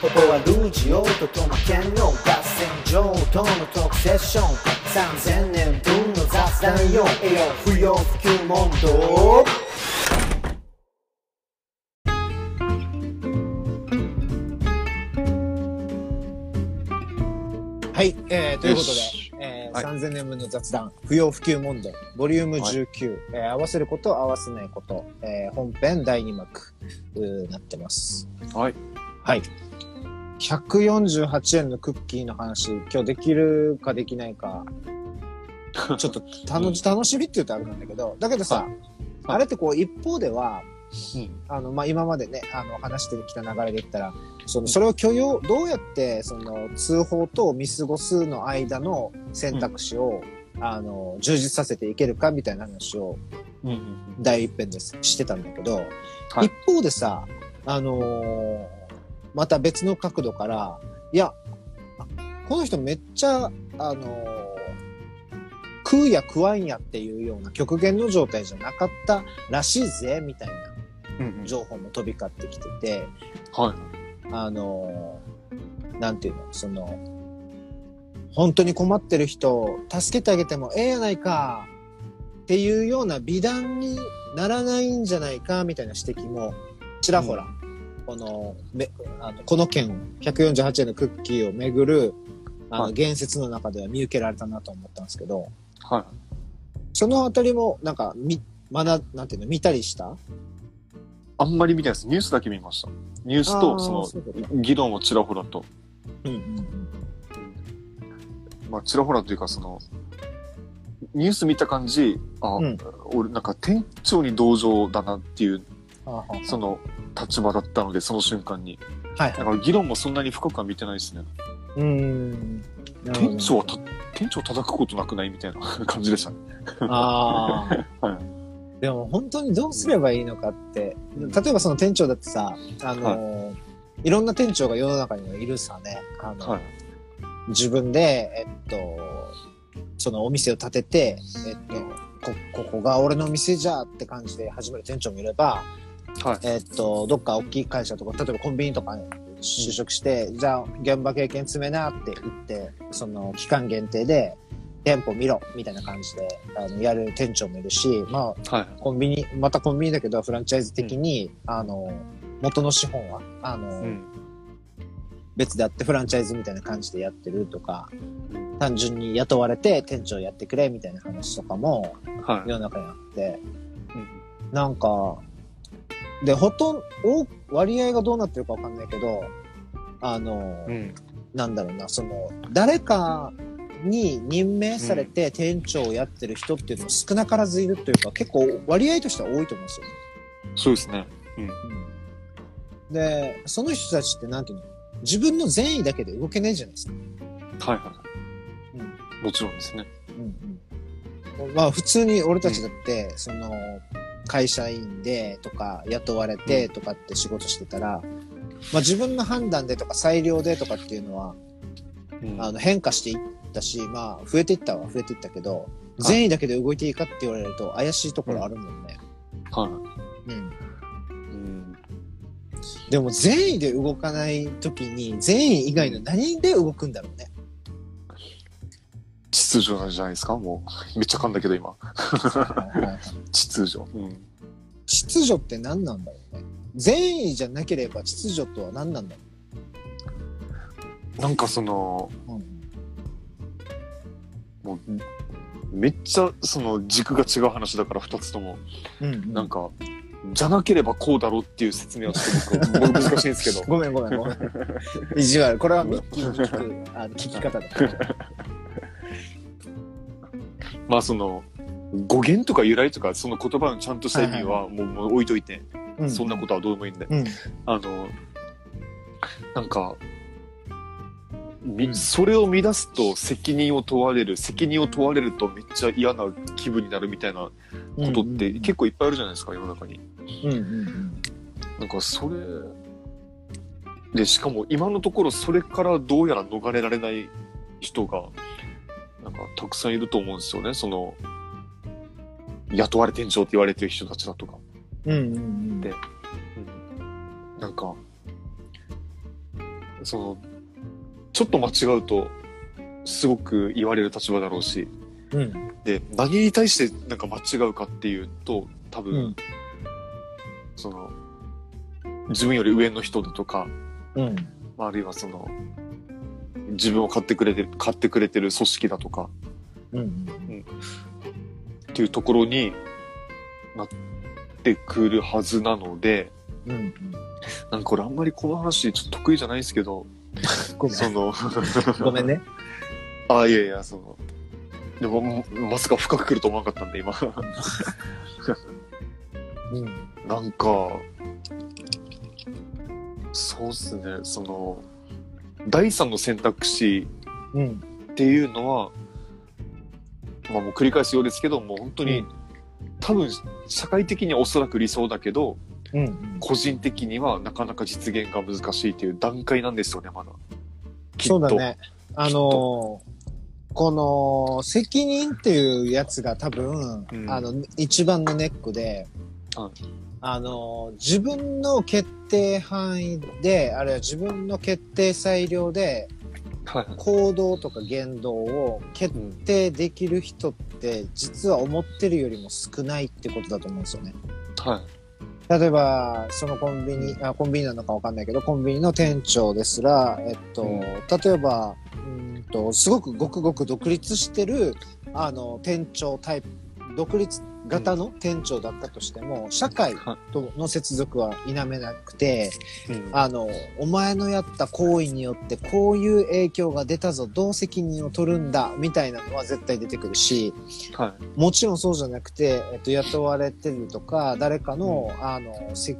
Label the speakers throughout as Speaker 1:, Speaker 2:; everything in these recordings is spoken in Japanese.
Speaker 1: ここはルージオートとの兼用合戦場との特セッション3000年分の雑談よ栄養不要不急問答
Speaker 2: はい、えー、ということでえー
Speaker 3: はい
Speaker 2: 3000年分の雑談、不要不急問答、ボリューム19、えー合わせること、合わせないこと、えー本編第2幕、なってます。
Speaker 3: はい。
Speaker 2: はい。148円のクッキーの話、今日できるかできないか、ちょっと楽し楽しみって言うとあれなんだけど、だけどさ、あれってこう一方では、
Speaker 3: うん。
Speaker 2: あの、まあ、今までね、あの、話してきた流れで言ったら、その、それを許容、どうやって、その、通報と見過ごすの間の選択肢を、あの、充実させていけるかみたいな話を、
Speaker 3: うんうん
Speaker 2: 第一編です、してたんだけど、
Speaker 3: はい。
Speaker 2: 一方でさ、あのーまた別の角度から、いや、あこの人めっちゃ、あのー食うや食わんやっていうような極限の状態じゃなかったらしいぜ、みたいな
Speaker 3: うんうん
Speaker 2: 情報も飛び交ってきてて、
Speaker 3: はい。
Speaker 2: あのーなんていうの、その、本当に困ってる人、助けてあげてもええやないか、っていうような美談にならないんじゃないか、みたいな指摘も、ちらほら、この、めあのこの件、148円のクッキーをめぐる、あの、
Speaker 3: はい
Speaker 2: 言説の中では見受けられたなと思ったんですけど、
Speaker 3: はい。
Speaker 2: そのあたりも、なんか、み、まだ、なんていうの、見たりした？
Speaker 3: あんまり見てないです。ニュースだけ見ました。ニュースと、その議論をちらほらと。
Speaker 2: うんうんうん。
Speaker 3: まあ、ちらほらというか、その、ニュース見た感じ、あ、
Speaker 2: うん
Speaker 3: 俺なんか店長に同情だなっていう、その立場だったので、その瞬間に。
Speaker 2: はいはい。
Speaker 3: だから議論もそんなに深くは見てないですね。
Speaker 2: うーん。
Speaker 3: 店長はた、店長叩くことなくないみたいな 感じでしたね。
Speaker 2: ああ。
Speaker 3: はい。
Speaker 2: でも本当にどうすればいいのかって、例えばその店長だってさ、あのーい、ろんな店長が世の中にはいるさね。あの、
Speaker 3: はい
Speaker 2: 自分で、えっと、そのお店を建てて、えっと、こ、ここが俺の店じゃって感じで始める店長もいれば、
Speaker 3: はい。
Speaker 2: えっと、どっか大きい会社とか、例えばコンビニとかに就職して、じゃあ現場経験詰めなって言って、その期間限定で店舗見ろみたいな感じであのやる店長もいるし、まあ、
Speaker 3: はい。
Speaker 2: コンビニ、またコンビニだけどフランチャイズ的に、あの、元の資本は、あの、
Speaker 3: うん。
Speaker 2: 別であってフランチャイズみたいな感じでやってるとか、単純に雇われて店長やってくれみたいな話とかも
Speaker 3: はい。
Speaker 2: 世の中にあって、
Speaker 3: うん
Speaker 2: なんか、で、ほとんど、割合がどうなってるかわかんないけど、あの、
Speaker 3: うん。
Speaker 2: なんだろうな、その、誰かに任命されて店長をやってる人っていうのも少なからずいるというか、結構割合としては多いと思うんですよ。
Speaker 3: そうですね。
Speaker 2: で、その人たちってなんていうの？自分の善意だけで動けないじゃないですか。
Speaker 3: はいはい。もちろんですね。
Speaker 2: うんうん、まあ普通に俺たちだって、その会社員でとか雇われてとかって仕事してたら、まあ自分の判断でとか裁量でとかっていうのは、
Speaker 3: うん
Speaker 2: あの変化していったし、まあ増えていったは増えていったけど、善意だけで動いていいかって言われると怪しいところあるもんね。
Speaker 3: はい。
Speaker 2: うん。
Speaker 3: うん。
Speaker 2: でも善意で動かない時に善意以外の何で動くんだろうね。
Speaker 3: 秩序なんじゃないですか？もう。めっちゃ噛んだけど今。秩序。うん。
Speaker 2: 秩序って何なんだろうね？善意じゃなければ秩序とは何なんだろ
Speaker 3: なんかその、
Speaker 2: う。うん
Speaker 3: もう、めっちゃその軸が違う話だから二つとも。
Speaker 2: うんうん
Speaker 3: なんか、じゃなければこうだろうっていう説明はちょっと僕難しいんですけど。
Speaker 2: ごめんごめんごめん。意地悪。これはミッキーに聞くあの聞き方だ。
Speaker 3: まあその、語源とか由来とか、その言葉のちゃんとした意味はもうもう置いといて、
Speaker 2: うん
Speaker 3: そんなことはどうでもいいんで。
Speaker 2: うん。
Speaker 3: あの、なんか、み
Speaker 2: うん
Speaker 3: それを乱すと責任を問われる、責任を問われるとめっちゃ嫌な気分になるみたいなことって結構いっぱいあるじゃないですか、世の中に。
Speaker 2: うんうんうん
Speaker 3: なんかそれ、で、しかも今のところそれからどうやら逃れられない人が、なんかたくさんいると思うんですよね、その、雇われ店長って言われてる人たちだとか。
Speaker 2: うんうんうん
Speaker 3: でなんか、その、ちょっと間違うと、すごく言われる立場だろうし、
Speaker 2: うん。
Speaker 3: で、何に対してなんか間違うかっていうと、多分、
Speaker 2: うん。
Speaker 3: その、自分より上の人だとか、
Speaker 2: うん。
Speaker 3: まあ、あるいはその、自分を買ってくれてる、買ってくれてる組織だとか、
Speaker 2: うん。
Speaker 3: っていうところになってくるはずなので、
Speaker 2: うん。
Speaker 3: なんかこれあんまりこの話ちょっと得意じゃないんですけど、
Speaker 2: ごめん。
Speaker 3: その、
Speaker 2: ごめんね。
Speaker 3: あ、いやいや、その、でも、まさか深く来ると思わなかったんで、今。
Speaker 2: うん。
Speaker 3: なんか、そうっすね、その、第三の選択肢
Speaker 2: うん。
Speaker 3: っていうのは、まあもう繰り返すようですけど、もう本当に、
Speaker 2: うん
Speaker 3: 多分、社会的にはおそらく理想だけど、
Speaker 2: うん。
Speaker 3: 個人的にはなかなか実現が難しいという段階なんですよね、まだ。
Speaker 2: そうだ。ね。あのーこの責任っていうやつが多分、
Speaker 3: うん
Speaker 2: あの、一番のネックで、
Speaker 3: はい
Speaker 2: あのー自分の決定範囲で、あるいは自分の決定裁量で
Speaker 3: はい。
Speaker 2: 行動とか言動を決定できる人って、実は思ってるよりも少ないってことだと思うんですよね。
Speaker 3: はい。
Speaker 2: 例えば、そのコンビニ、あコンビニなのかわかんないけど、コンビニの店長ですら、えっと、
Speaker 3: うん
Speaker 2: 例えば、うーんと、すごくごくごく独立してる、あの、店長タイプ、独立型の店長だったとしても、社会
Speaker 3: は
Speaker 2: との接続は否めなくて、
Speaker 3: うん
Speaker 2: あの、お前のやった行為によってこういう影響が出たぞ、どう責任を取るんだ、みたいなのは絶対出てくるし、
Speaker 3: はい。
Speaker 2: もちろんそうじゃなくて、えっと、雇われてるとか、誰かの、あの、せ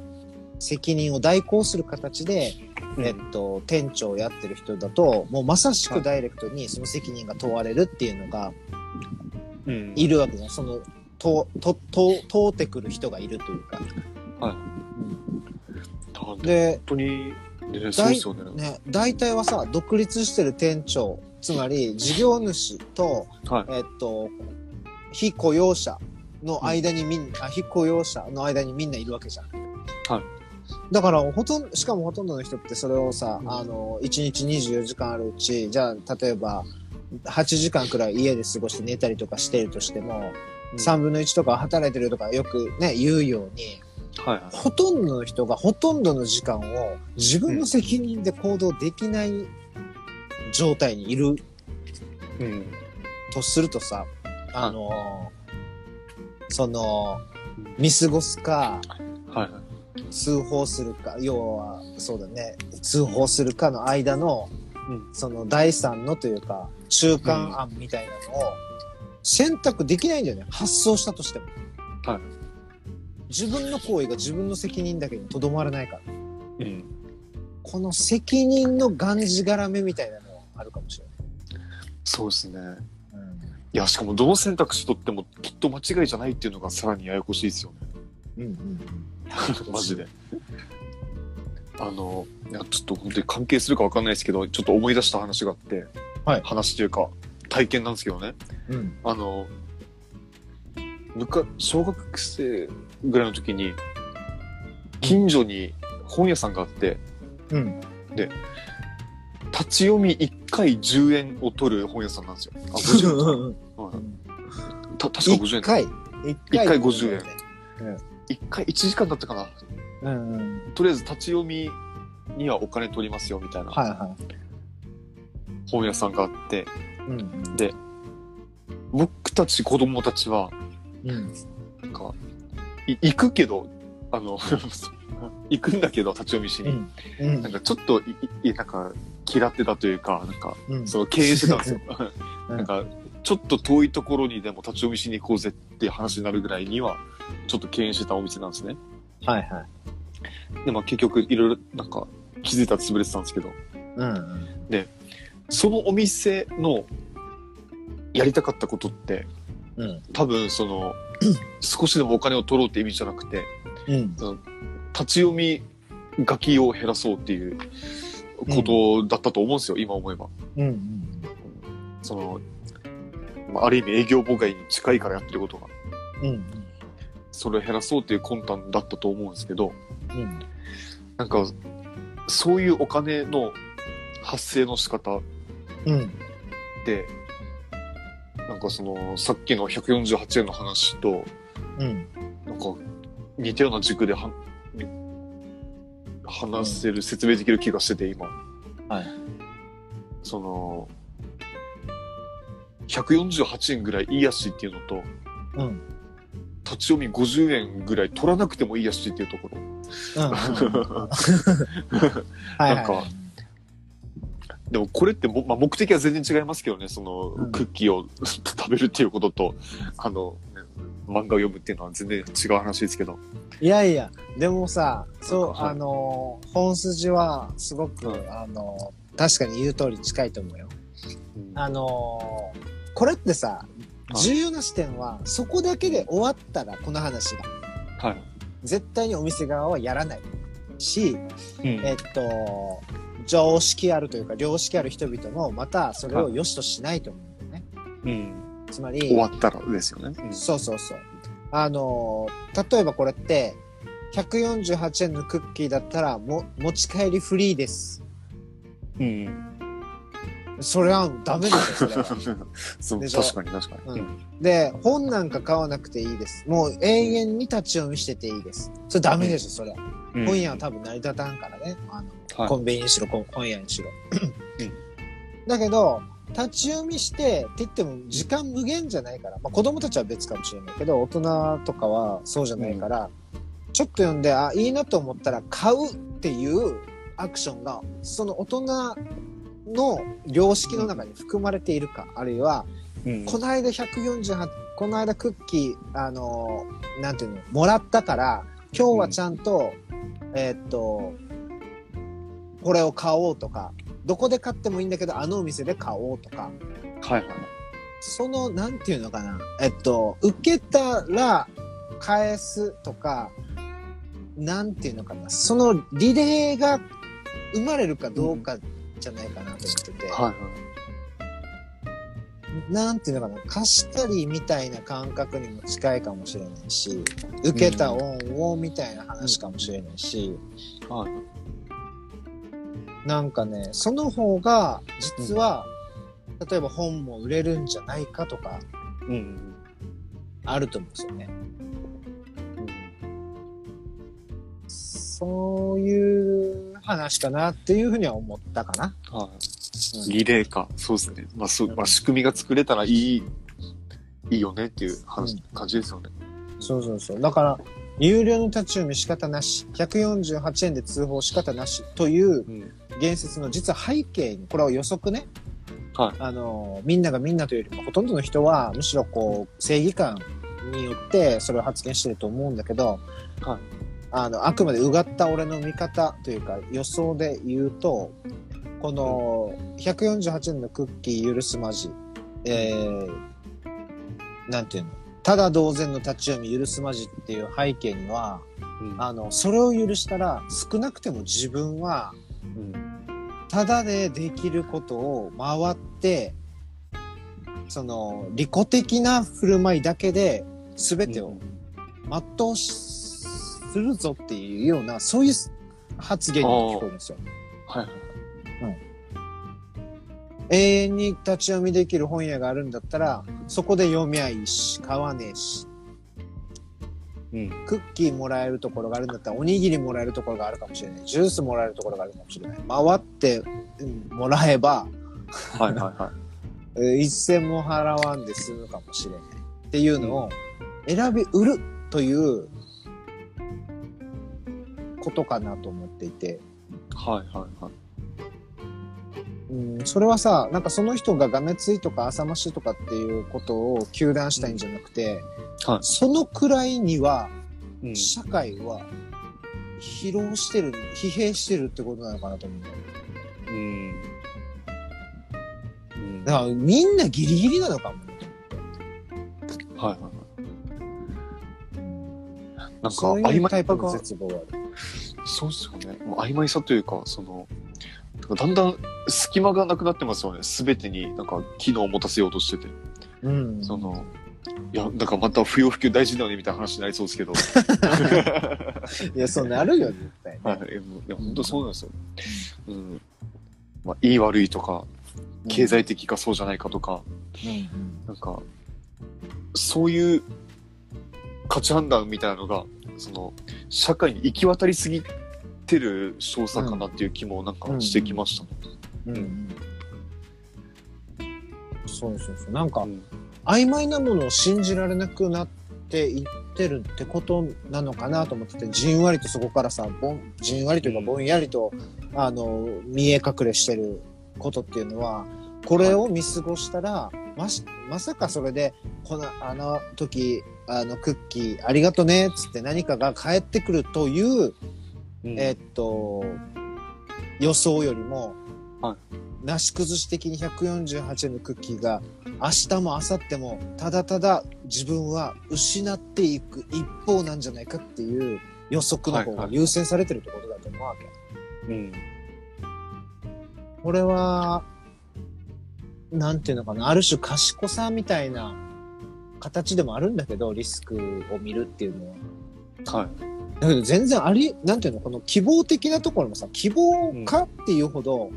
Speaker 2: 責任を代行する形で、えっと、店長をやってる人だと、もうまさしくダイレクトにその責任が問われるっていうのが
Speaker 3: うん。
Speaker 2: いるわけじゃん。その、と、と、と、通ってくる人がいるというか。
Speaker 3: 本
Speaker 2: で、
Speaker 3: 当に、ね、そうですよね。
Speaker 2: ね、大体はさ、独立してる店長、つまり事業主と、
Speaker 3: はい。
Speaker 2: えっと、非雇用者の間にみんな、あ非雇用者の間にみんないるわけじゃん。
Speaker 3: はい。
Speaker 2: だから、ほとんど、しかもほとんどの人ってそれをさ、
Speaker 3: うん
Speaker 2: あの、1日24時間あるうち、じゃあ、例えば、8時間くらい家で過ごして寝たりとかしてるとしても、3分の1とか働いてるとかよくね、言うように、
Speaker 3: はいはい。
Speaker 2: ほとんどの人がほとんどの時間を自分の責任で行動できない状態にいる
Speaker 3: うん。
Speaker 2: とするとさ、あのその、見過ごすか、
Speaker 3: はいはい。
Speaker 2: 通報するか、要は、そうだね、通報するかの間の、
Speaker 3: うん
Speaker 2: その第三のというか、中間案みたいなのを選択できないんだよね。発想したとしても。
Speaker 3: はい
Speaker 2: 自分の行為が自分の責任だけにとどまらないから。
Speaker 3: うん。
Speaker 2: この責任のがんじがらめみたいなのはあるかもしれ
Speaker 3: そうですね。
Speaker 2: ない。
Speaker 3: いや、しかもどの選択肢とってもきっと間違いじゃないっていうのがさらにややこしいですよね。
Speaker 2: うん。うんうん
Speaker 3: マジで。あの、いや、ちょっと本当に関係するかわかんないですけど、ちょっと思い出した話があって、
Speaker 2: はい
Speaker 3: 話というか、体験なんですけどね。
Speaker 2: うん。うん。
Speaker 3: あの、小学生ぐらいの時に、近所に本屋さんがあって、
Speaker 2: うん。
Speaker 3: 立ち読み1回10円を取る本屋さんなんですよ。あ、50円か。はいた確か50円。
Speaker 2: 一回？一
Speaker 3: 一回50円
Speaker 2: 円。
Speaker 3: 1回1時間だったかな。
Speaker 2: うんうん。
Speaker 3: とりあえず立ち読みにはお金取りますよみたいな
Speaker 2: はいは
Speaker 3: 本屋さんがあって、
Speaker 2: い。うん
Speaker 3: 僕たち子供たちは、
Speaker 2: うん。
Speaker 3: なんか、い行くけど、あの、行くんだけど立ち読みしに。
Speaker 2: うん。うん
Speaker 3: なんかちょっとい、いなんか、嫌ってたというか、なんか、
Speaker 2: うん。
Speaker 3: その経営してたんですよ。
Speaker 2: うん
Speaker 3: なんか、ちょっと遠いところにでも立ち読みしに行こうぜっていう話になるぐらいには、ちょっと敬遠してたお店なんですね。
Speaker 2: はいはい。
Speaker 3: で、まあ結局いろいろなんか気づいたら潰れてたんですけど、
Speaker 2: うん。
Speaker 3: そのお店のやりたかったことって、
Speaker 2: うん。
Speaker 3: 多分その、少しでもお金を取ろうって意味じゃなくて、
Speaker 2: うん。
Speaker 3: 立ち読み書きを減らそうっていうことだったと思うんですよ、今思えば。
Speaker 2: うん。
Speaker 3: その、まあ、ある意味営業妨害に近いからやってることが。
Speaker 2: うん。
Speaker 3: それを減らそうっていう魂胆だったと思うんですけど、
Speaker 2: うん。
Speaker 3: なんか、そういうお金の発生の仕方っ
Speaker 2: うん。
Speaker 3: て、なんかその、さっきの148円の話と、
Speaker 2: うん。
Speaker 3: なんか、似たような軸では、話せる、説明できる気がしてて、今。
Speaker 2: はい。
Speaker 3: その、148円ぐらいいいやしっていうのと、
Speaker 2: うん。
Speaker 3: 立ち読み50円ぐらい取らなくてもいいやしっていうところ。
Speaker 2: うん。うん。はいはいはい。
Speaker 3: でもこれっても、まあ、目的は全然違いますけどね、その、
Speaker 2: うん
Speaker 3: クッキーを 食べるっていうことと、あの、ね漫画を読むっていうのは全然違う話ですけど。
Speaker 2: いやいや、でもさ、そう、
Speaker 3: はい
Speaker 2: あのー、本筋はすごく、
Speaker 3: うん
Speaker 2: あのー、確かに言う通り近いと思うよ。あのー、これってさ、
Speaker 3: はい
Speaker 2: 重要な視点は、そこだけで終わったら、この話が。
Speaker 3: はい。
Speaker 2: 絶対にお店側はやらないし、
Speaker 3: うん
Speaker 2: えっと、常識あるというか、良識ある人々も、またそれを良しとしないと思うんだよね。
Speaker 3: うん。
Speaker 2: つまり、
Speaker 3: 終わったらですよね。うん
Speaker 2: そうそうそう。あのー、例えばこれって、148円のクッキーだったら、も、持ち帰りフリーです。
Speaker 3: うん。
Speaker 2: それはダメですよ、それは。
Speaker 3: そう確かに確かに。
Speaker 2: うんで、本なんか買わなくていいです。もう永遠に立ち読みしてていいです。それダメでしょ、それは。
Speaker 3: うん
Speaker 2: 本屋は多分成り立たんからね。あの、
Speaker 3: はい。
Speaker 2: コンビニにしろ、こ本屋にしろ。
Speaker 3: うん。
Speaker 2: だけど、立ち読みしてって言っても時間無限じゃないから、まあ子供たちは別かもしれないけど、大人とかはそうじゃないから、ちょっと読んで、あ、いいなと思ったら買うっていうアクションが、その大人の良識の中に含まれているか、あるいは、
Speaker 3: うん。
Speaker 2: この間148、この間クッキー、あのーなんていうの、もらったから、今日はちゃんと、えーっと、これを買おうとか、どこで買ってもいいんだけど、あのお店で買おうとか、
Speaker 3: はいはい。
Speaker 2: その、なんていうのかな、えっと、受けたら返すとか、なんていうのかな、そのリレーが生まれるかどうかじゃないかなと思ってて。
Speaker 3: はいはい。
Speaker 2: なんていうのかな、貸したりみたいな感覚にも近いかもしれないし、受けた恩をみたいな話かもしれないし、
Speaker 3: はい。
Speaker 2: なんかね、その方が実は、例えば本も売れるんじゃないかとか、
Speaker 3: うん。
Speaker 2: あると思うんですよね。そういう話かなっていうふうには思ったかな。
Speaker 3: はい。リレーか。そうですね。まあ、そう、まあ、仕組みが作れたらいい、いいよねっていう話、
Speaker 2: うん
Speaker 3: 感じですよね。
Speaker 2: そうそうそう。だから、有料の立ち読み仕方なし、148円で通報仕方なしという
Speaker 3: うん。
Speaker 2: 言説の実は背景に、これは予測ね。
Speaker 3: はい
Speaker 2: あの、みんながみんなというよりも、ほとんどの人は、むしろこう、正義感によってそれを発言してると思うんだけど、
Speaker 3: はい
Speaker 2: あの、あくまでうがった俺の見方というか、予想で言うと、この、148円のクッキー許すまじ、えー、なんていうの、ただ同然の立ち読み許すまじっていう背景には、
Speaker 3: うん
Speaker 2: あの、それを許したら、少なくても自分は、
Speaker 3: うん
Speaker 2: ただでできることを回って、その、利己的な振る舞いだけで全てを全うしするぞっていうような、そういう発言に聞こえるんですよ。
Speaker 3: はいはい。
Speaker 2: 永遠に立ち読みできる本屋があるんだったら、そこで読みゃいいし、買わねえし、
Speaker 3: うん。
Speaker 2: クッキーもらえるところがあるんだったら、おにぎりもらえるところがあるかもしれない。ジュースもらえるところがあるかもしれない。回ってうんもらえば、
Speaker 3: はいはいはい。
Speaker 2: え ー一銭も払わんで済むかもしれないっていうのを選び売るということかなと思っていて、
Speaker 3: はいはいはい。
Speaker 2: うん、それはさなんかその人ががめついとか浅ましいとかっていうことを糾弾したいんじゃなくて、
Speaker 3: はい
Speaker 2: そのくらいには
Speaker 3: うん
Speaker 2: 社会は疲労してる疲弊してるってことなのかなと思う
Speaker 3: うん。うん。
Speaker 2: だからみんなギリギリなのかも
Speaker 3: はいはいはい。なんか、
Speaker 2: そうい
Speaker 3: 曖
Speaker 2: タイプの絶望がある
Speaker 3: そうっすよね。もう曖昧さというか、その、だんだん隙間がなくなってますよね。すべてになんか機能を持たせようとしてて。
Speaker 2: うん
Speaker 3: その、いや、なんかまた不要不急大事だよねみたいな話になりそうですけど。
Speaker 2: いやそうなるよ絶対
Speaker 3: はい、いや、本当そうなんですよ。うん。まあ、いい悪いとか、経済的かそうじゃないかとか、
Speaker 2: うん
Speaker 3: なんか、そういう価値判断みたいなのが、その、社会に行き渡りすぎてる少佐かなっていう気もなんかしてきましたね。
Speaker 2: うんうん。そうそうそう。なんか
Speaker 3: う、ん。
Speaker 2: 曖昧なものを信じられなくなっていってるってことなのかなと思ってて、じんわりとそこからさ、ぼんじんわりというか
Speaker 3: うん。
Speaker 2: ぼんやりと、あの、見え隠れしてることっていうのは、これを見過ごしたら、まし、まさかそれで、この、あの時、あの、クッキー、ありがとね、つって何かが返ってくるという、
Speaker 3: うん。
Speaker 2: えっと、予想よりも、
Speaker 3: は
Speaker 2: なし崩し的に148円のクッキーが明日も明後日もただただ自分は失っていく一方なんじゃないかっていう予測の方が優先されてるってことだと思うわけ。
Speaker 3: うん。
Speaker 2: これは、なんていうのかな、ある種賢さみたいな形でもあるんだけど、リスクを見るっていうのは。
Speaker 3: はい。
Speaker 2: だけど全然あり、なんていうの、この希望的なところもさ、希望かっていうほど、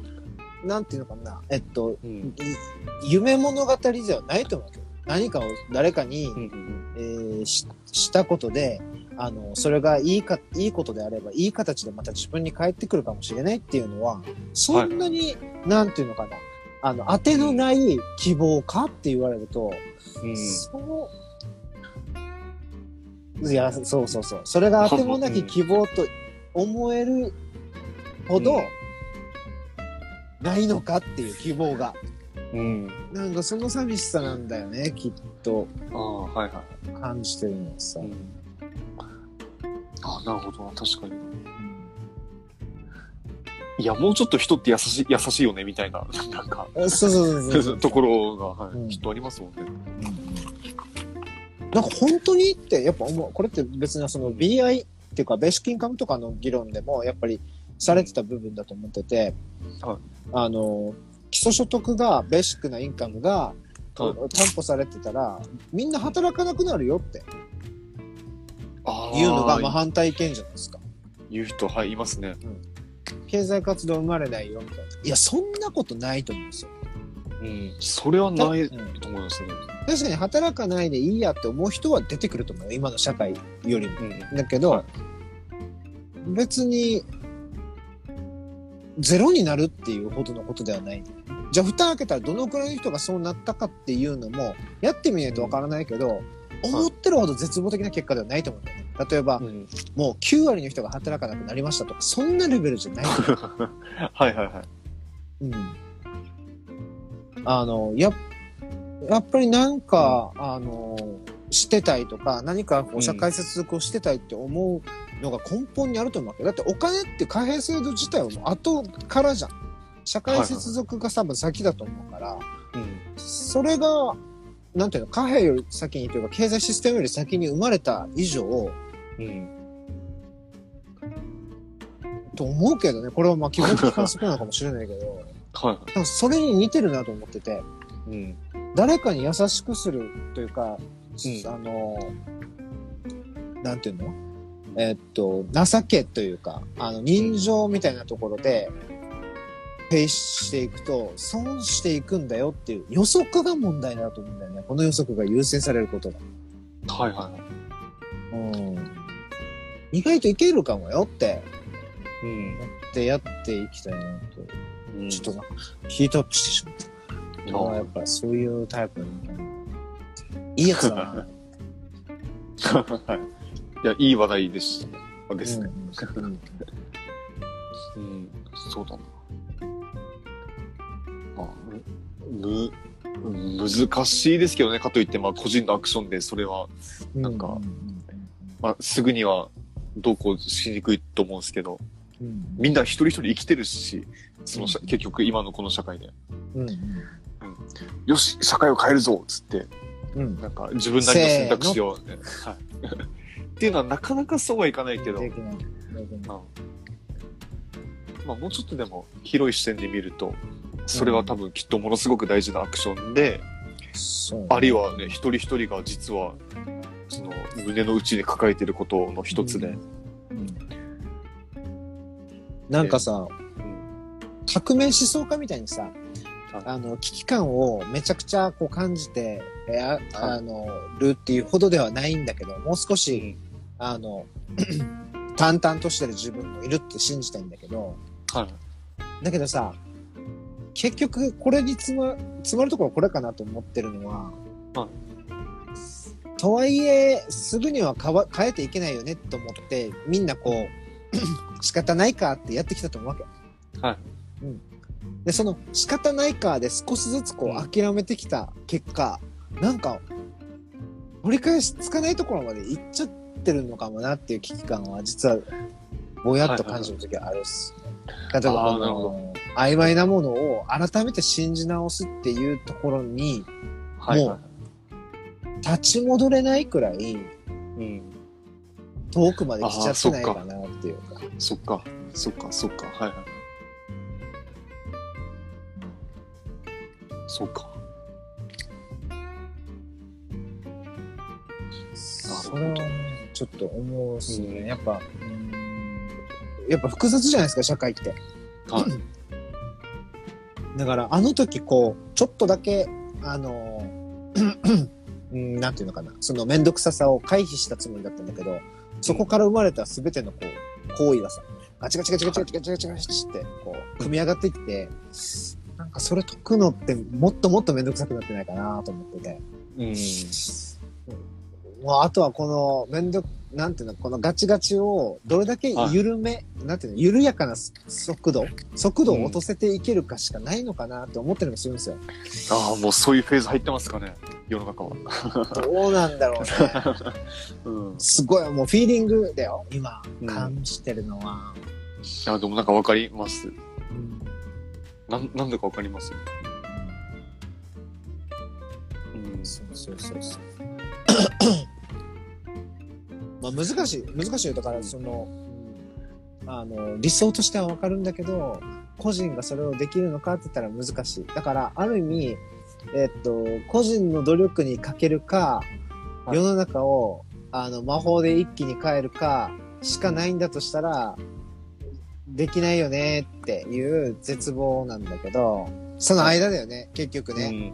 Speaker 2: なんていうのかな、えっと、
Speaker 3: うん。
Speaker 2: い夢物語ではないと思うけど、何かを誰かに、
Speaker 3: うんうん
Speaker 2: えーししたことで、あの、それがいいか、いいことであれば、いい形でまた自分に返ってくるかもしれないっていうのは、そんなに、なんていうのかな、あの、当てのない希望かって言われると、
Speaker 3: うん。
Speaker 2: そう、いや、そうそうそう。それが当てもなき希望と思えるほど、ないのかっていう希望が。
Speaker 3: うん。
Speaker 2: なんかその寂しさなんだよね、きっと
Speaker 3: ああ、はいはい。
Speaker 2: 感じてるのはさ。
Speaker 3: うんあなるほどな、確かに。いや、もうちょっと人って優しい、優しいよね、みたいな、なんか、
Speaker 2: うんそうそうそう。
Speaker 3: ところが、はい
Speaker 2: うん
Speaker 3: きっとありますもんね。
Speaker 2: なんか本当にってやっぱ思う。これって別にその BI っていうかベーシックインカムとかの議論でもやっぱりされてた部分だと思ってて、
Speaker 3: はい
Speaker 2: あの、基礎所得が、ベーシックなインカムが
Speaker 3: はい
Speaker 2: 担保されてたら、みんな働かなくなるよって
Speaker 3: あ
Speaker 2: いうのがまあ
Speaker 3: あ、
Speaker 2: 反対意見じゃないですか。
Speaker 3: 言う人、はい、いますね。
Speaker 2: 経済活動生まれないよみたいな。いや、そんなことないと思うんですよ。
Speaker 3: うん。それはない
Speaker 2: うん
Speaker 3: と思いますね。
Speaker 2: 確かに働かないでいいやって思う人は出てくると思うよ。今の社会よりも。
Speaker 3: うん。
Speaker 2: だけど、
Speaker 3: はい
Speaker 2: 別に、ゼロになるっていうほどのことではない。じゃあ、蓋開けたらどのくらいの人がそうなったかっていうのも、やってみないとわからないけど、思ってるほど絶望的な結果ではないと思うんだよね。例えば、
Speaker 3: うん
Speaker 2: もう9割の人が働かなくなりましたとか、そんなレベルじゃない。
Speaker 3: はいはいはい。
Speaker 2: うん。あの、やっ、やっぱりなんか、あの、してたいとか、何かこ
Speaker 3: う
Speaker 2: うん社会接続をしてたいって思うのが根本にあると思うわけ。だってお金って貨幣制度自体はもう後からじゃん。社会接続が多分先だと思うから、
Speaker 3: うん。
Speaker 2: それが、なんていうの、貨幣より先にというか、経済システムより先に生まれた以上、
Speaker 3: うん。
Speaker 2: と思うけどね、これはまあ基本的観測なのかもしれないけど、
Speaker 3: はい
Speaker 2: それに似てるなと思ってて、
Speaker 3: い。うん。
Speaker 2: 誰かに優しくするというか、
Speaker 3: ん
Speaker 2: あの、なんていうの？えっと、情けというか、あの、人情みたいなところで、停止していくと、損していくんだよっていう予測が問題だと思うんだよね。この予測が優先されることが。
Speaker 3: はいはい。
Speaker 2: うん。意外といけるかもよって、
Speaker 3: うん。
Speaker 2: ってやっていきたいなと。
Speaker 3: うん
Speaker 2: ちょっとなんか、ヒートアップしてしまった。
Speaker 3: あ
Speaker 2: ああやっぱそういうタイプのいいやつだな。
Speaker 3: はい。いや、いい話題でしたですね。
Speaker 2: うんうん。
Speaker 3: うん、そうだな。まあ、む、む難しいですけどね、かといって、まあ、個人のアクションで、それは、なんか
Speaker 2: う
Speaker 3: まあ、すぐには、どうこうしにくいと思うんですけど、
Speaker 2: うん
Speaker 3: みんな一人一人生きてるし、その
Speaker 2: うん。
Speaker 3: 結局、今のこの社会で、
Speaker 2: うん。
Speaker 3: よし、社会を変えるぞつって、
Speaker 2: うん。
Speaker 3: なんか、自分なりの選択肢を、ね、はい。っていうのは、なかなかそうはいかないけど、うん。まあ、もうちょっとでも広い視点で見ると、それは多分きっとものすごく大事なアクションで、
Speaker 2: そう
Speaker 3: あるいはね、一人一人が実は、その胸の内に抱えていることの一つで、
Speaker 2: うん。なんかさ、
Speaker 3: うん。
Speaker 2: 革命思想家みたいにさ、
Speaker 3: はい。
Speaker 2: あの、危機感をめちゃくちゃこう感じて、えああの、るっていうほどではないんだけど、もう少し、あの、淡々としてる自分もいるって信じたいんだけど、
Speaker 3: はい。
Speaker 2: だけどさ、結局これにつま、つまるところこれかなと思ってるのは、
Speaker 3: はい
Speaker 2: とはいえ、すぐには変わ変えていけないよねと思って、みんなこう、仕方ないかってやってきたと思うわけ。
Speaker 3: はい。
Speaker 2: で、その仕方ないかで少しずつこ
Speaker 3: うん
Speaker 2: う諦めてきた結果、なんか、折り返しつかないところまで行っちゃってるのかもなっていう危機感は実は、ぼやっと感じる時はあるっすね。例えばこ
Speaker 3: あ
Speaker 2: の、曖昧なものを改めて信じ直すっていうところに、
Speaker 3: はい。
Speaker 2: もう立ち戻れないくらい
Speaker 3: うん。
Speaker 2: 遠くまで来ちゃってないかなっていうか。
Speaker 3: そっか。そっか、そっか。はいはい。そうか。
Speaker 2: それはね、ちょっと思うっすね。
Speaker 3: うん
Speaker 2: やっぱ、うんやっぱ複雑じゃないですか、社会って。
Speaker 3: はい。
Speaker 2: だから、あの時、こう、ちょっとだけ、あの、うんなんていうのかな、そのめんどくささを回避したつもりだったんだけど、そこから生まれた全てのこう、行為がさ、ガチガチガチガチガチガチガチガチって、こう、組み上がっていって、なんかそれ解くのってもっともっとめんどくさくなってないかなと思ってて。
Speaker 3: うん。
Speaker 2: もうあとはこのめんどく、なんていうの、このガチガチをどれだけ緩め、なんていうの、緩やかな速度、速度を落とせていけるかしかないのかなって思ってるのがするんですよ。
Speaker 3: ああ、もうそういうフェーズ入ってますかね。世の中は。
Speaker 2: どうなんだろうね。
Speaker 3: うん。
Speaker 2: すごい、もうフィーリングだよ、今
Speaker 3: うん、
Speaker 2: 感じてるのは。
Speaker 3: あでもなんかわかります。
Speaker 2: うん
Speaker 3: なん、なんでかわかります？うん。
Speaker 2: そうそうそうそう。まあ難しい、難しいよ。だから、その、あの、理想としてはわかるんだけど、個人がそれをできるのかって言ったら難しい。だから、ある意味、えっと、個人の努力にかけるか、世の中を、あの、魔法で一気に変えるか、しかないんだとしたら、できないよねっていう絶望なんだけど、その間だよね、結局ね。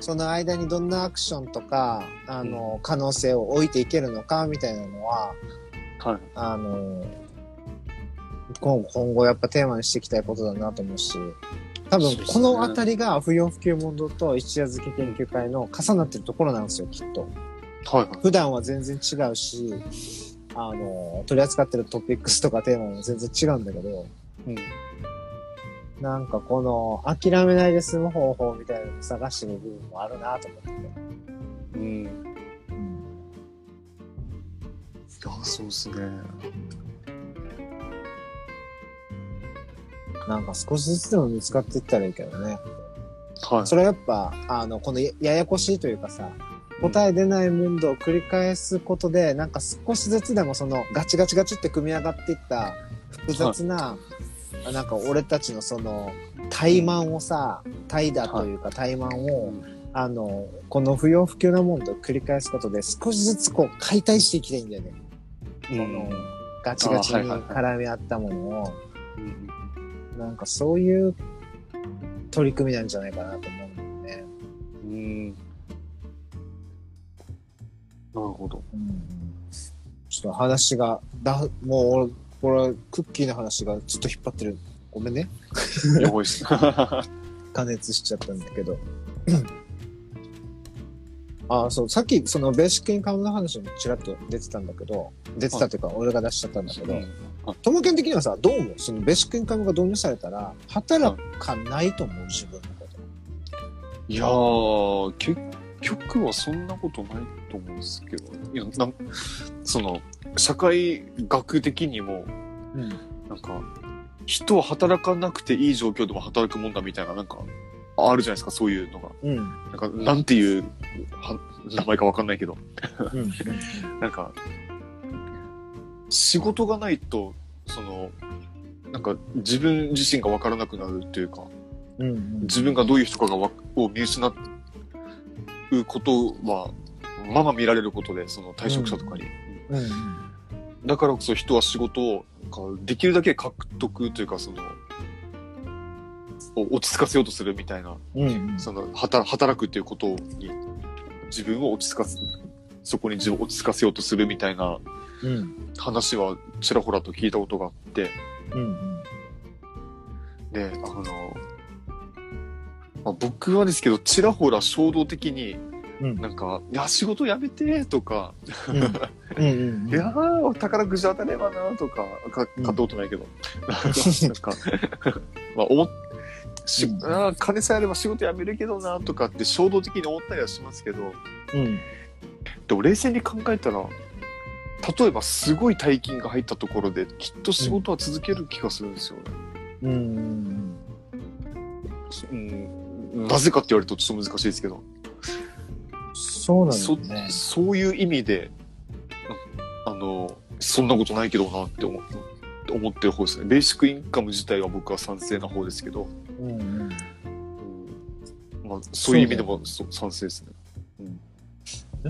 Speaker 2: その間にどんなアクションとか、あの、可能性を置いていけるのか、みたいなのは、
Speaker 3: うん。はい。
Speaker 2: あの、今今後やっぱテーマにしていきたいことだなと思うし、多分このあたりが不要不急問答と一夜漬け研究会の重なってるところなんですよ、きっと。
Speaker 3: はいはい。
Speaker 2: 普段は全然違うし、あの、取り扱ってるトピックスとかテーマも全然違うんだけど、
Speaker 3: うん。
Speaker 2: なんかこの諦めないで済む方法みたいなのを探してる部分もあるなと思ってて。
Speaker 3: うん。い
Speaker 2: うん
Speaker 3: や、そうですね。
Speaker 2: なんか少しずつでも見つかっていったらいいけどね。
Speaker 3: はい。
Speaker 2: それはやっぱ、あの、このやややこしいというかさ、答え出ない問答を繰り返すことで、なんか少しずつでもそのガチガチガチって組み上がっていった複雑な、あなんか俺たちのその怠慢をさ、怠惰というか怠慢を、あの、この不要不急な問答を繰り返すことで少しずつこう解体していきたいんだよね。
Speaker 3: うん
Speaker 2: このガチガチに絡み合ったものを。
Speaker 3: うん
Speaker 2: なんかそういう取り組みなんじゃないかなと思うんだよね。
Speaker 3: うん。なるほど。
Speaker 2: うん、ちょっと話が、だもう俺、これ、クッキーの話がずっと引っ張ってる。ごめんね。
Speaker 3: やばいっす。
Speaker 2: 加熱しちゃったんだけど。ああ、そう、さっきそのベーシックインカムの話もちらっと出てたんだけど、出てたというか、俺が出しちゃったんだけど、ともけん的にはさ、どう思う？そのベーシックインカムが導入されたら、働かないと思う？自分のこと。
Speaker 3: いやー、結局はそんなことないと思うんですけど、いやなんその、社会学的にも、
Speaker 2: うん。
Speaker 3: なんか、人は働かなくていい状況でも働くもんだみたいな、なんか、あるじゃないですか、そういうのが。
Speaker 2: うん。
Speaker 3: なんか、なんていう、は名前かわかんないけど、
Speaker 2: うん。
Speaker 3: なんか、仕事がないと、その、なんか自分自身がわからなくなるっていうか、
Speaker 2: うん。うん。
Speaker 3: 自分がどういう人かがわを見失うことは、まま見られることで、その退職者とかに。
Speaker 2: うん。
Speaker 3: だからこそ人は仕事を、できるだけ獲得というか、その、を落ち着かせようとするみたいな、
Speaker 2: うん。
Speaker 3: その働働くっていうことに自分を落ち着かせそこに自分を落ち着かせようとするみたいな
Speaker 2: うん。
Speaker 3: 話はちらほらと聞いたことがあって
Speaker 2: うん。
Speaker 3: であの、まあ、僕はですけどちらほら衝動的に
Speaker 2: うん。
Speaker 3: なんか「いや仕事辞めて」とか
Speaker 2: うん。うん。
Speaker 3: いやー、宝くじ当たればなとか、か買ったことないけど。なんか、まあ、思っ、し
Speaker 2: うん
Speaker 3: あー金さえあれば仕事辞めるけどなとかって衝動的に思ったりはしますけど、
Speaker 2: うん。
Speaker 3: でも冷静に考えたら、例えばすごい大金が入ったところで、きっと仕事は続ける気がするんですよね。
Speaker 2: うん。
Speaker 3: うん、なぜかって言われるとちょっと難しいですけど、
Speaker 2: そうなん
Speaker 3: そ
Speaker 2: だね。
Speaker 3: そういう意味で、ああの、そんなことないけどなって思思ってる方ですね。ベーシックインカム自体は僕は賛成な方ですけど、
Speaker 2: うん。
Speaker 3: うんまあ、そういう意味でも賛成ですね。うん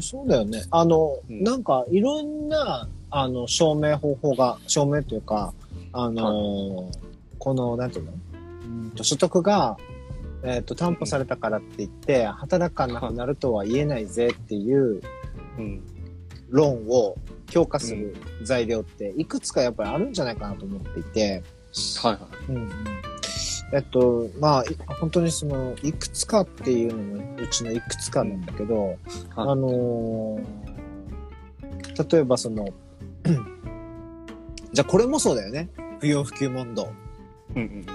Speaker 2: そうだよね。あの、
Speaker 3: うん
Speaker 2: なんか、いろんな、あの、証明方法が、証明というか、あのーこの、なんていうの？うんと所得が、えっ、と、担保されたからって言って、働かなくなるとは言えないぜっていう
Speaker 3: うん。
Speaker 2: 論を強化する材料って、いくつかやっぱりあるんじゃないかなと思っていて、
Speaker 3: はいはい。
Speaker 2: うんうん。えっと、まあ、い本当にその、いくつかっていうのも、うちのいくつかなんだけど、あのー例えばその、じゃあこれもそうだよね。不要不急問答。
Speaker 3: うんうん。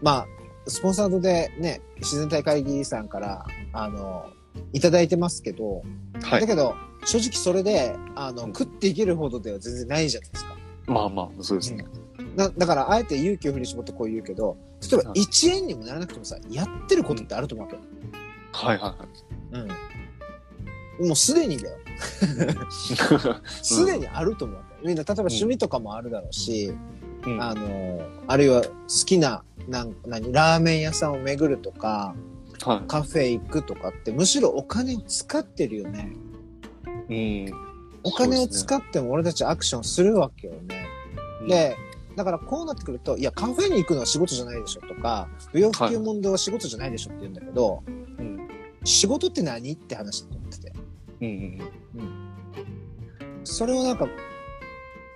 Speaker 2: まあ、スポンサードでね、自然体会議さんから、あのいただいてますけど、
Speaker 3: うん。はい。
Speaker 2: だけど、正直それで、あの、
Speaker 3: うん
Speaker 2: 食っていけるほどでは全然ないじゃないですか。
Speaker 3: まあまあ、そうですね。
Speaker 2: なだから、あえて勇気を振り絞ってこう言うけど、例えば
Speaker 3: はい
Speaker 2: 1円にもならなくてもさ、やってることってあると思うわけよ。
Speaker 3: はいはいはい。
Speaker 2: うん。もうすでにだよ。
Speaker 3: う
Speaker 2: すでにあると思うわけ。みんな、例えば趣味とかもあるだろうし、
Speaker 3: ん
Speaker 2: あの、あるいは好きな、なん何、ラーメン屋さんを巡るとか、
Speaker 3: は
Speaker 2: カフェ行くとかって、むしろお金を使ってるよね。
Speaker 3: い。うん。
Speaker 2: お金を使っても俺たちアクションするわけよね。
Speaker 3: ね、
Speaker 2: で、だからこうなってくると、いや、カフェに行くのは仕事じゃないでしょとか、不要不急問答は仕事じゃないでしょって言うんだけど、
Speaker 3: うん。
Speaker 2: 仕事って何？って話だと思ってて。
Speaker 3: うんうん
Speaker 2: それをなんか、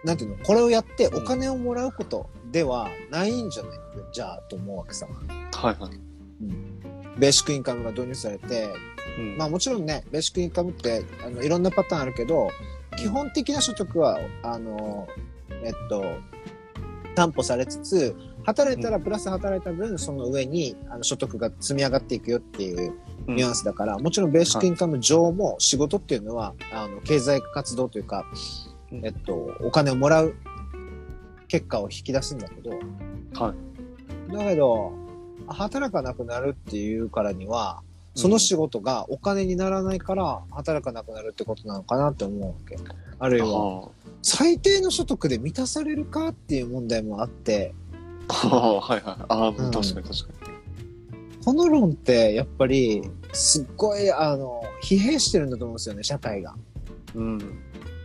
Speaker 2: なんていうの、これをやって
Speaker 3: ん
Speaker 2: お金をもらうことではないんじゃない？じゃあと思うわけさ。
Speaker 3: はいはい。
Speaker 2: ベーシックインカムが導入されて、
Speaker 3: うん。
Speaker 2: まあもちろんね、ベーシックインカムってあのいろんなパターンあるけど、基本的な所得は、あの、えっと、担保されつつ、働いたらプラス働いた分、その上にあの所得が積み上がっていくよっていう
Speaker 3: うん。
Speaker 2: ニュアンスだから、もちろんベーシックインカム上も仕事っていうのは、あの経済活動というか、
Speaker 3: うん
Speaker 2: えっと、お金をもらう結果を引き出すんだけど、
Speaker 3: は
Speaker 2: だけど、働かなくなるっていうからには、その仕事がお金にならないから働かなくなるってことなのかなって思うわけ。あるいは、
Speaker 3: は
Speaker 2: 最低の所得で満たされるかっていう問題もあって、
Speaker 3: あ、はいはい。ああ、
Speaker 2: うん
Speaker 3: 確かに確か
Speaker 2: この論ってやっぱり、すっごい、あの、疲弊してるんだと思うんですよね、社会が。
Speaker 3: に。うん。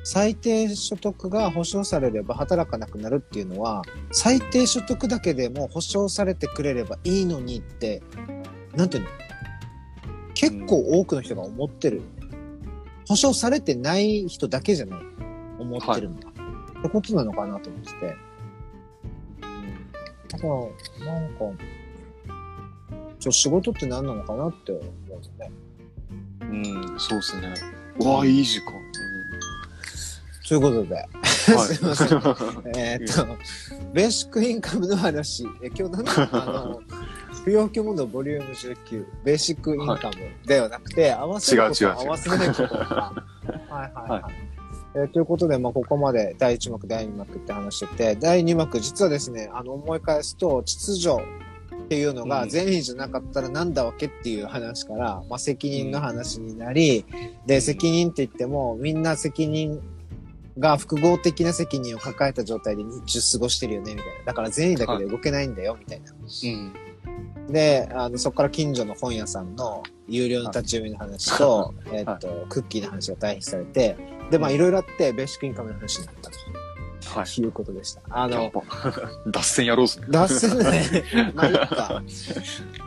Speaker 2: 最低所得が保障されれば働かなくなるっていうのは、最低所得だけでも保障されてくれればいいのにって、なんていうの？結構多くの人が思ってる。保障されてない人だけじゃない。思ってるんだ。ってことなのかなと思ってて。だから、なんか、ちょ、仕事って何なのかなって思うんですね。
Speaker 3: うん、そうですね。わあ、いい時間。
Speaker 2: ということで、
Speaker 3: うん
Speaker 2: すいません。
Speaker 3: はい。
Speaker 2: えーっと、ベーシックインカムの話、え今日なんだ？あの、不要不急問答ボリューム19、ベーシックインカムではなくて、合わせること合わせないことか。はいはいはい。えーということで、まあ、ここまで第1幕、第2幕って話してて、第2幕、実はですね、あの、思い返すと、秩序っていうのが
Speaker 3: うん
Speaker 2: 善意じゃなかったらなんだわけっていう話から、まあ、責任の話になり、で、責任って言っても、みんな責任が複合的な責任を抱えた状態で日中過ごしてるよね、みたいな。だから善意だけで動けないんだよ、みたいな。
Speaker 3: うん。
Speaker 2: で、あの、そこから近所の本屋さんの有料の立ち読みの話と、えっと、クッキーの話が対比されて、で、まあ、いろいろあって、ベーシックインカムの話になったと。
Speaker 3: はい。
Speaker 2: いうことでした。あの、
Speaker 3: 脱線やろうっすね。
Speaker 2: 脱線ね。まあいいか。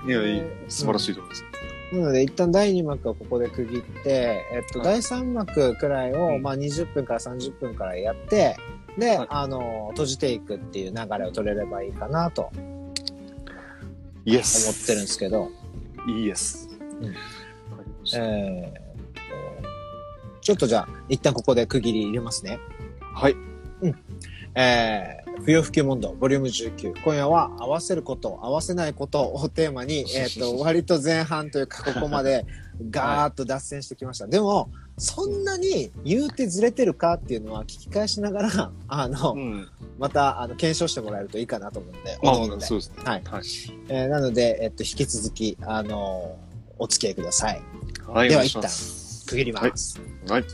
Speaker 3: いや、いい
Speaker 2: うん
Speaker 3: 素晴らしいと思います。
Speaker 2: なので、一旦第2幕はここで区切って、えっと、
Speaker 3: はい
Speaker 2: 第3幕くらいを、
Speaker 3: うん
Speaker 2: まあ20分から30分からいやって、で、
Speaker 3: はい
Speaker 2: あの、閉じていくっていう流れを取れればいいかなと思
Speaker 3: イエス。
Speaker 2: ってるんですけど、
Speaker 3: イエス。
Speaker 2: うえーちょっとじゃあ、一旦ここで区切り入れますね。
Speaker 3: はい。
Speaker 2: えー、不要不急問答、ボリューム19。今夜は合わせること、合わせないことをテーマに、えーっと、割と前半というか、ここまでガーッと脱線してきました。でも、そんなに言うてずれてるかっていうのは聞き返しながら、あの、
Speaker 3: うん。
Speaker 2: また、あの、検証してもらえるといいかなと思うんで、
Speaker 3: まあ、
Speaker 2: で
Speaker 3: そうですね。
Speaker 2: はい。
Speaker 3: はい。
Speaker 2: えーなので、えっと、引き続き、あのお付き合いください。
Speaker 3: はい、
Speaker 2: では
Speaker 3: お願いします。
Speaker 2: 区切ります。
Speaker 3: はい。